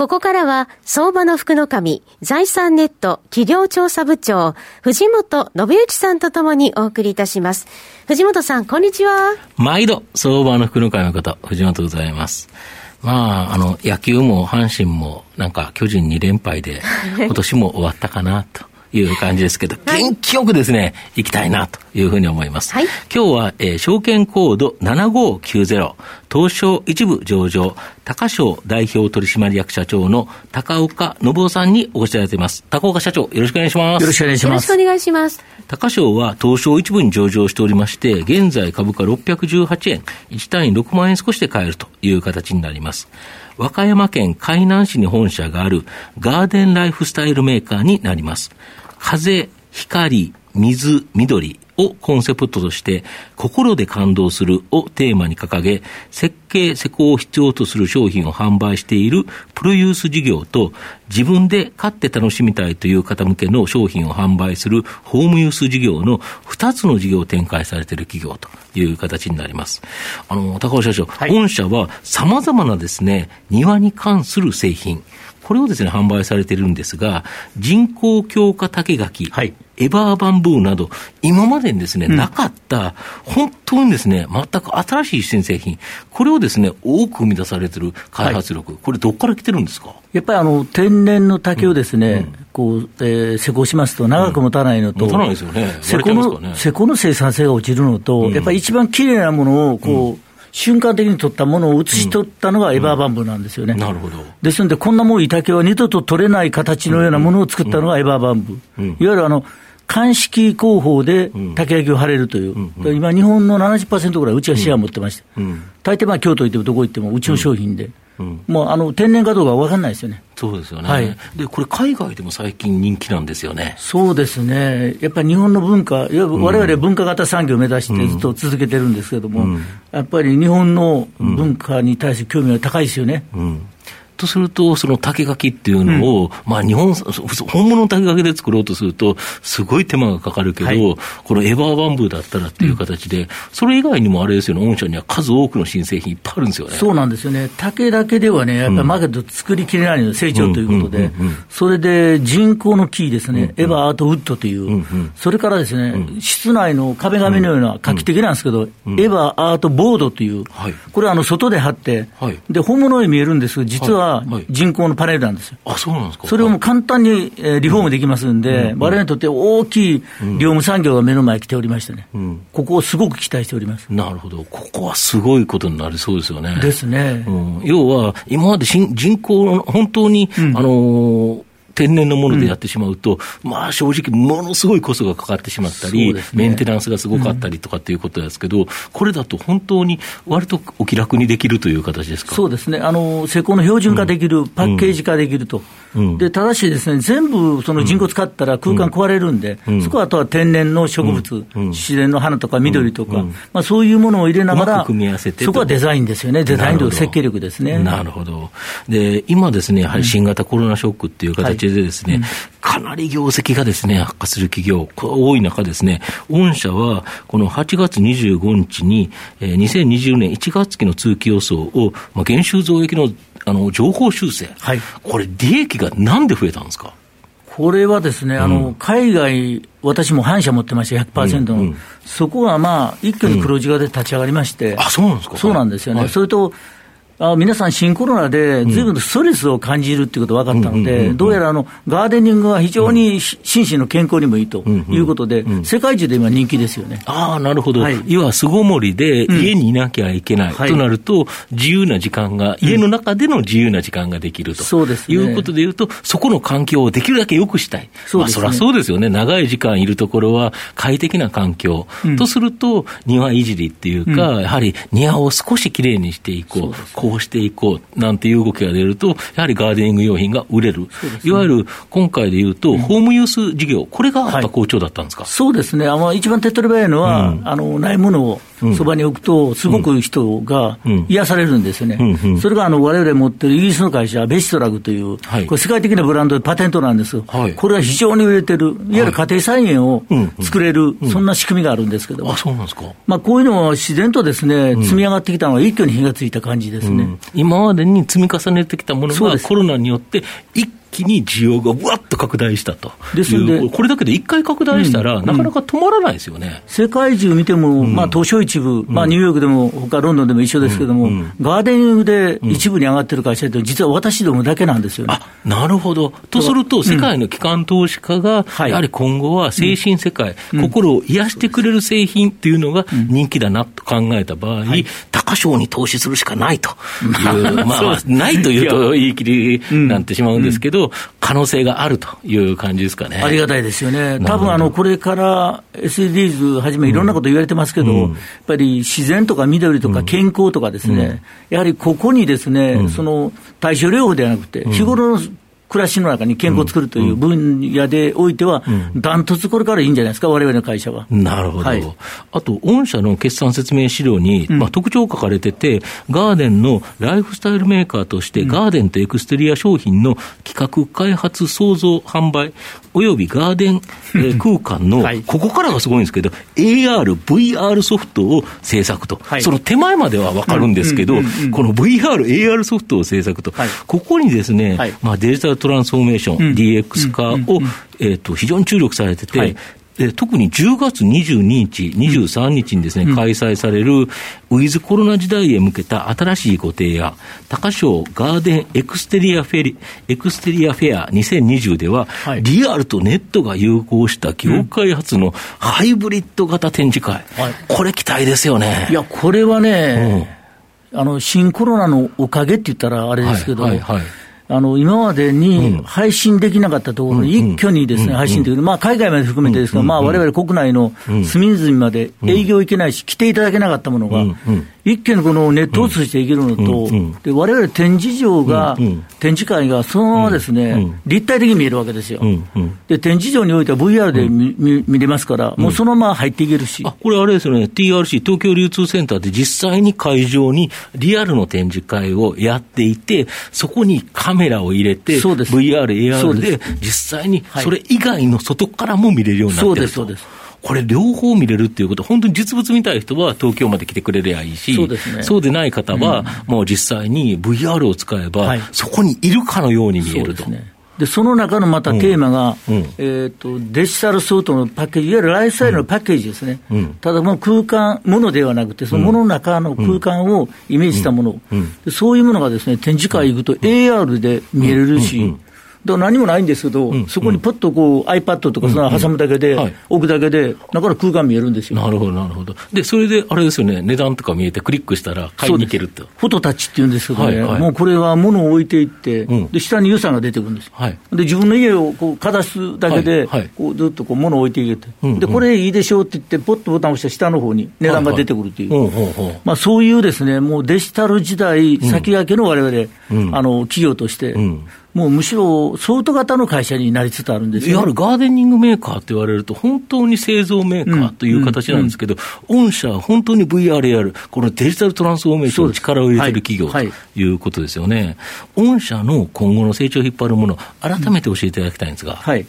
ここからは、相場の福の神、財産ネット企業調査部長、藤本信之さんとともにお送りいたします。藤本さん、こんにちは。毎度、相場の福の神の方、藤本でございます。まあ、あの、野球も阪神も、なんか巨人2連敗で、今年も終わったかなと。いう感じですけど、元気よくですね、行きたいなというふうに思います。はい、今日は、えー、証券コード7590、東証一部上場、高商代表取締役社長の高岡信夫さんにお越しいただいています。高岡社長、よろしくお願いします。よろしくお願いします。よろしくお願いします。高商は東証一部に上場しておりまして、現在株価618円、1単位6万円少しで買えるという形になります。和歌山県海南市に本社があるガーデンライフスタイルメーカーになります。風、光、水、緑をコンセプトとして、心で感動するをテーマに掲げ、設計、施工を必要とする商品を販売しているプロユース事業と、自分で買って楽しみたいという方向けの商品を販売するホームユース事業の2つの事業を展開されている企業という形になります。あの、高尾社長、はい、御社は様々なですね、庭に関する製品、これをですね、販売されているんですが、人工強化竹垣、はい、エバーバンブーなど、今までにですね、うん、なかった、本当にですね、全く新しい新製品、これをですね、多く生み出されている開発力、はい、これ、どこから来てるんですか？やっぱりあの天然の竹をですね、うん、こう、えー、施工しますと長く持たないのと、持たないですよね。施工の、施工の生産性が落ちるのと、やっぱり一番きれいなものをこう、瞬間的に取ったものを写し取ったのがエバーバンブーなんですよね。なるほど。ですので、こんなもう板竹は二度と取れない形のようなものを作ったのがエバーバンブ。ー。いわゆるあの、鑑識工法で竹焼きを貼れるという、今、日本の70%ぐらいうちはシェア持ってまして、大抵まあ京都行ってもどこ行ってもうちの商品で。うん、もうあの天然かどうか分かんないですよね。そうですよね、はい、でこれ、海外でも最近人気なんですよね。そうですね、やっぱり日本の文化、われわれ文化型産業を目指してずっと続けてるんですけれども、うん、やっぱり日本の文化に対する興味は高いですよね。うんとすると、その竹垣っていうのを、うん、まあ日本、本物の竹垣で作ろうとすると、すごい手間がかかるけど、はい、このエバーバンブーだったらっていう形で、うん、それ以外にもあれですよね、御社には数多くの新製品いっぱいあるんですよね。そうなんですよね。竹だけではね、やっぱりマーケット作りきれないの成長ということで、それで人工の木ですね、エバーアートウッドという、それからですね、室内の壁紙のような画期的なんですけど、エバーアートボードという、これはあの外で貼って、で、本物に見えるんですけど、実は人工のパネルなんですよ。あ、そうなんですか。それをもう簡単にリフォームできますんで、我々にとって大きい業務産業が目の前に来ておりましてね、ここをすごく期待しております。なるほど。ここはすごいことになりそうですよね。ですね。要は、今まで人口、本当に、あの天然のものでやってしまうと、うん、まあ正直、ものすごいコストがかかってしまったり、ね、メンテナンスがすごかったりとかっていうことですけど、うん、これだと本当に割とお気楽にできるという形ですか？そうですね、あの施工の標準化できる、うん、パッケージ化できると、でただしですね、全部その人工使ったら空間壊れるんで、そこはあとは天然の植物、自然の花とか緑とか、まあ、そういうものを入れながら、組み合わせてそこはデザインですよね、デザインと設計力ですね。なるほど。で今ですね、やはり新型コロナショックっていう形でですね、かなり業績がですね、悪化する企業、多い中ですね、御社はこの8月25日に、えー、2020年1月期の通期予想を、まあ、減収増益のあの情報修正、はい、これ、利益がなんで増えたんですか？これはですね、あの、海外、私も反社持ってまして、100%の、うんうん、そこがまあ、一挙に黒字がで立ち上がりまして、あそうなんですか？そうなんですよね、はい、それとあ皆さん、新コロナでずいぶんとストレスを感じるっていうことが分かったので、どうやらあのガーデニングは非常に心身の健康にもいいということで、世界中で今、人気ですよね。あなるほど、はい、要は巣ごもりで家にいなきゃいけない、となると、自由な時間が、家の中での自由な時間ができると、そうですいうことでいうと、そこの環境をできるだけ良くしたい、そうですね、まあ、そりゃそうですよね、長い時間いるところは快適な環境、とすると、庭いじりっていうか、やはり庭を少しきれいにしていこう。こうしていこうなんていう動きが出ると、やはりガーデニング用品が売れる、いわゆる今回でいうと、ホームユース事業、これがやっぱ好調だったんですか、そうですね、あの一番手っ取り早いのは、あのないものをそばに置くと、すごく人が癒されるんですよね、それがわれわれ持ってるイギリスの会社、ベシトラグという、これ、世界的なブランドでパテントなんです、これは非常に売れてる、いわゆる家庭菜園を作れる、そんな仕組みがあるんですけど、あそうなんですか、まあ、こういうのは自然とですね積み上がってきたのは、一挙に火がついた感じですね、今までに積み重ねてきたものが、コロナによって一気に需要がわっと拡大したと。ですので、これだけで一回拡大したら、うん、なかなか止まらないですよね。世界中見ても、まあ、東証一部、まあ、ニューヨークでも、他ロンドンでも一緒ですけども、ガーデニングで一部に上がってる会社って、実は私どもだけなんですよね。あなるほど。とすると、世界の機関投資家が、やはり今後は精神世界、心を癒してくれる製品っていうのが人気だなと考えた場合、高賞に投資するしかないという、まあ、ないというと言い切りになってしまうんですけど、可能性があるという感じですかね。ありがたいですよね。多分あの、これから SDGs はじめいろんなこと言われてますけど、うん、やっぱり自然とか緑とか健康とかですね、うん、やはりここにですね、うん、その対症療法ではなくて、日頃の暮らしの中に健康を作るという分野でおいては、ダントツこれからいいんじゃないですか、われわれの会社は。なるほど。はい、あと、御社の決算説明資料に、まあ、特徴書かれてて、ガーデンのライフスタイルメーカーとして、ガーデンとエクステリア商品の企画、開発、創造、販売、およびガーデン、えー、空間の、はい、ここからがすごいんですけど、AR、VR ソフトを制作と、はい、その手前までは分かるんですけど、この VR、AR ソフトを制作と、はい、ここにですね、まあ、デジタルトランスフォーメーション、DX 化を、えー、と非常に注力されてて、で特に10月22日、23日にですね、うん、開催されるウィズコロナ時代へ向けた新しいご提案、高賞ガーデンエクステリアフェリエクステリアフェア2020では、はい、リアルとネットが融合した業界初のハイブリッド型展示会、うんはい、これ期待ですよね。いや、これはね、うん、あの新コロナのおかげって言ったらあれですけど、はいはいはいあの今までに配信できなかったところに一挙にですね、配信できる、まあ、海外まで含めてですが、まあ、われわれ国内の隅々まで営業行けないし、来ていただけなかったものが、一見のこのネットを通じていけるのと、で我々展示場が、展示会がそのままですね、立体的に見えるわけですよ。で、展示場においては VR で見,、見れますから、もうそのまま入っていけるし。あこれあれですよね、TRC、東京流通センターで実際に会場にリアルの展示会をやっていて、そこにカメラを入れて、VR、AR で実際にそれ以外の外からも見れるようになってると。そうです、そうです。これ、両方見れるっていうこと、本当に実物見たい人は東京まで来てくれりゃいいし、そうですね、そうでない方は、もう実際に VR を使えば、はい、そこにいるかのように見えると。でその中のまたテーマが、うん。うん、えーと、デジタルソートのパッケージ、いわゆるライフスタイルのパッケージですね、うん、ただもう空間、ものではなくて、そのものの中の空間をイメージしたもの、そういうものがですね展示会行くと AR で見えるし、だ何もないんですけど、うん、そこにポッとこう iPad とかその挟むだけで、うんうんはい、置くだけで、だから空間見えるんですよ。なるほど、なるほど。で、それであれですよね、値段とか見えて、クリックしたら買いに行けると。フォトタッチっていうんですけどね、はいはい、もうこれは物を置いていって、で下に予算が出てくるんです。はい、で、自分の家をこうかざすだけで、はいはい、こうずっとこう物を置いていけて、うんうん、で、これいいでしょうって言って、ポッとボタンを押した下の方に値段が出てくるという、まあ、そういうですね、もうデジタル時代先駆けのわれわれ、あの企業として、もうむしろ相当型の会社になりつつあるんですいわゆるガーデニングメーカーって言われると、本当に製造メーカーという形なんですけど、御社は本当に VR、AR、このデジタルトランスフォーメーションに力を入れてる企業ということですよね。御社の今後の成長を引っ張るもの、改めて教えていただきたいんですが。はい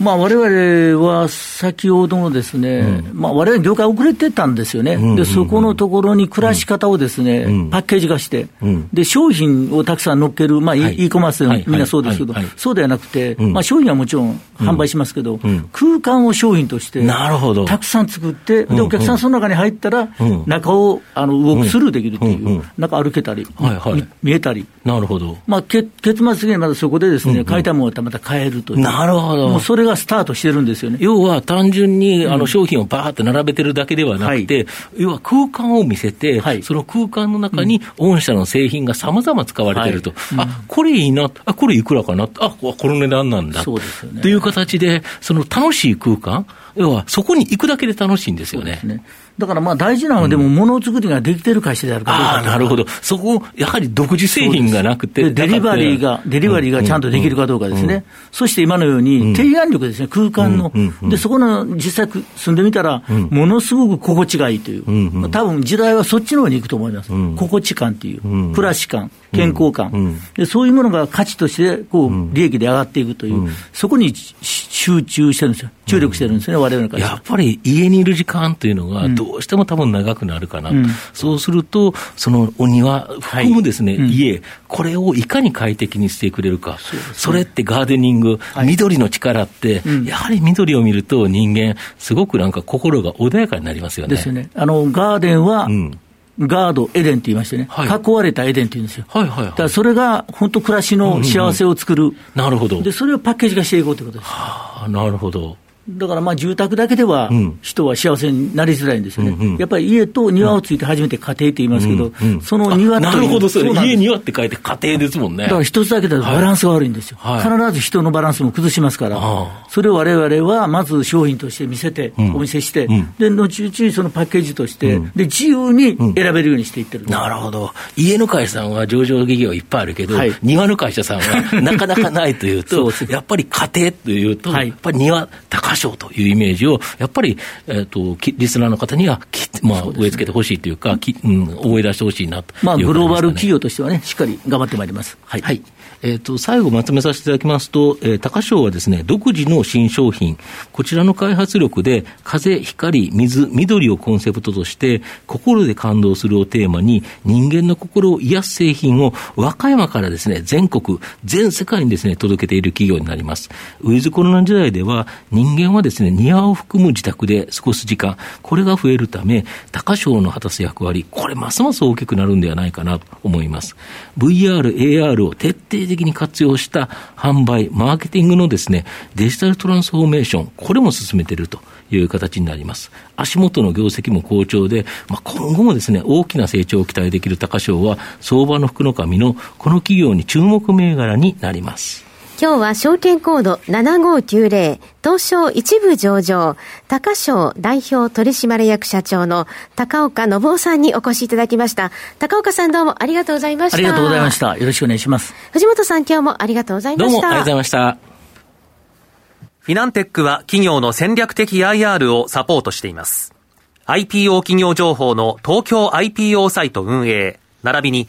まあ、われわれは先ほどのですね、うん、まあ、われわれ業界遅れてたんですよね、うんうんうん、でそこのところに暮らし方をですね、うん、パッケージ化して、うん、で商品をたくさん乗っける、まあ、はい、e コマースでみんなそうですけど、はい。はい、そうではなくて、まあ、商品はもちろん販売しますけど、空間を商品として、なるほど。たくさん作って、でお客さんその中に入ったら、中をあの動くスルーできるという、中歩けたり、はいはい、見えたり、なるほど、まあ、け結末的にまだそこでですね、買いたいものをまた買えるという、なるほど。もうそれがスタートしてるんですよね。要は単純にあの商品をバーって並べてるだけではなくて、要は空間を見せて、その空間の中に御社の製品がさまざま使われてると、あこれいいな、あこれいくらかな、あこの値段なんだ。という形で、その楽しい空間、要はそこに行くだけで楽しいんですよね。だからまあ大事なのは、でも、ものづくりができてる会社であるかどうか、あなるほど、そこ、やはり独自製品がなくて、デリバリーが、デリバリーがちゃんとできるかどうかですね、そして今のように、提案力ですね、空間の、でそこの実際住んでみたら、ものすごく心地がいいという、多分時代はそっちの方に行くと思います、心地感っていう、暮らし感、健康感、でそういうものが価値としてこう利益で上がっていくという、そこに集中してるんですよ、注力してるんですね、われわれから。やっぱり家にいる時間というのが、どうしても多分長くなるかな、うん、そうすると、そのお庭含むですね、はい、家、これをいかに快適にしてくれるか、そ、ね,、れってガーデニング、はい、緑の力って、やはり緑を見ると、人間、すごくなんか心が穏やかになりますよね。ですよね。あのガーデンは、うんガード、エデンって言いましてね、はい、囲われたエデンって言うんですよ。はいはいはい、だからそれが本当、暮らしの幸せを作る、うんうんうん、なるほどで、それをパッケージ化していこうということです。はあ、なるほど。だからまあ住宅だけでは人は幸せになりづらいんですよね、うんうん、やっぱり家と庭をついて初めて家庭って言いますけど、うんうん、その庭なるほど、それ、家、庭って書いて家庭ですもんね。だから一つだけだとバランスが悪いんですよ、はい、必ず人のバランスも崩しますから、はい、それをわれわれはまず商品として見せて、うん、お見せして、うん、で後々そのパッケージとして、で自由に選べるようにしていってる、なるほど、家の会社さんは上場企業いっぱいあるけど、はい、庭の会社さんはなかなかないというと、やっぱり家庭というと、やっぱり庭、高賞というイメージジを、やっぱり、えーと、リスナーの方にはき、まあ、植え付けてほしいというか、きうん、応援出してほしいなと、ね、まあ、グローバル企業としてはね、しっかり頑張ってまいります。はい、はいえーと、最後まとめさせていただきますと、えー、高商はですね、独自の新商品、こちらの開発力で、風、光、水、緑をコンセプトとして、心で感動するをテーマに、人間の心を癒す製品を和歌山からですね、全国、全世界にですね、届けている企業になります。ウィズコロナ時代では、人間はですね、庭を含む自宅で過ごす時間、これが増えるため、高商の果たす役割、これますます大きくなるんではないかなと思います。VR、AR を徹底的に活用した販売、マーケティングのですね、デジタルトランスフォーメーション、これも進めているという形になります。足元の業績も好調で、まあ、今後もですね、大きな成長を期待できる高賞は、相場の福の神のこの企業に注目銘柄になります。今日は証券コード7590東証一部上場高商代表取締役社長の高岡信夫さんにお越しいただきました。高岡さんどうもありがとうございました。ありがとうございました。よろしくお願いします。藤本さん今日もありがとうございました。どうもありがとうございました。フィナンテックは企業の戦略的 IR をサポートしています。IPO 企業情報の東京 IPO サイト運営。並びに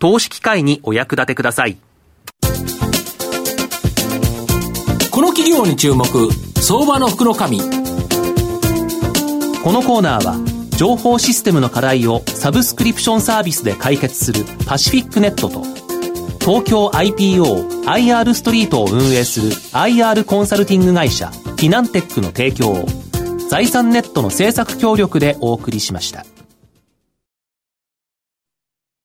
投資機会にお役立てください。この企業に注目、相場の福の。このコーナーは、情報システムの課題をサブスクリプションサービスで解決するパシフィックネットと、東京 IPO IR ストリートを運営する IR コンサルティング会社フィナンテックの提供を財産ネットの政策協力でお送りしました。